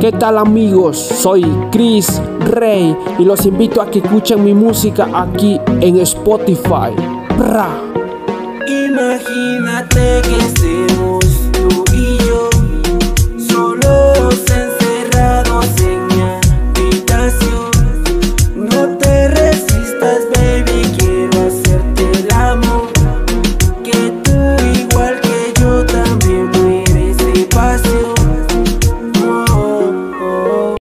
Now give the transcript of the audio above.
¿Qué tal amigos? Soy Chris Rey y los invito a que escuchen mi música aquí en Spotify. Imagínate que